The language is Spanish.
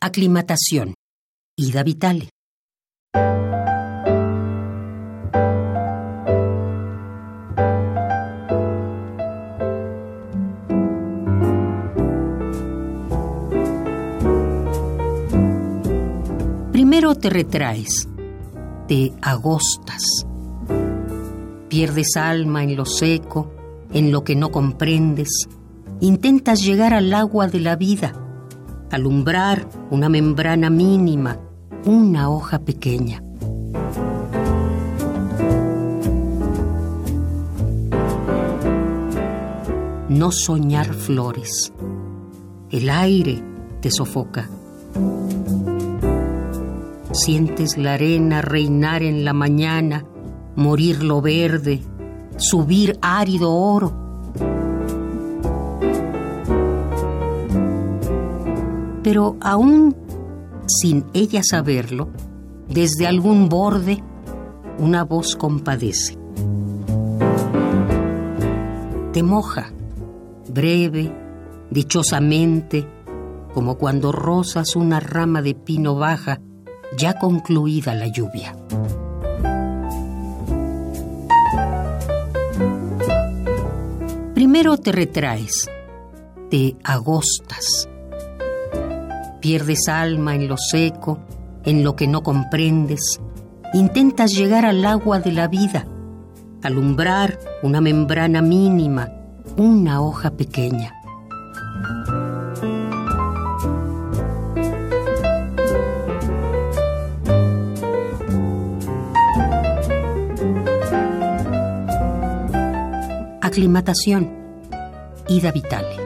Aclimatación. Ida Vitale. Primero te retraes, te agostas, pierdes alma en lo seco, en lo que no comprendes, intentas llegar al agua de la vida, alumbrar una membrana mínima, una hoja pequeña. No soñar flores. El aire te sofoca. Sientes la arena reinar en la mañana, morir lo verde, subir árido oro. Pero aún sin ella saberlo, desde algún borde, una voz compadece. Te moja, breve, dichosamente, como cuando rozas una rama de pino baja, ya concluida la lluvia. Primero te retraes, te agostas, pierdes alma en lo seco, en lo que no comprendes, intentas llegar al agua de la vida, alumbrar una membrana mínima, una hoja pequeña. Aclimatación. Ida Vitale.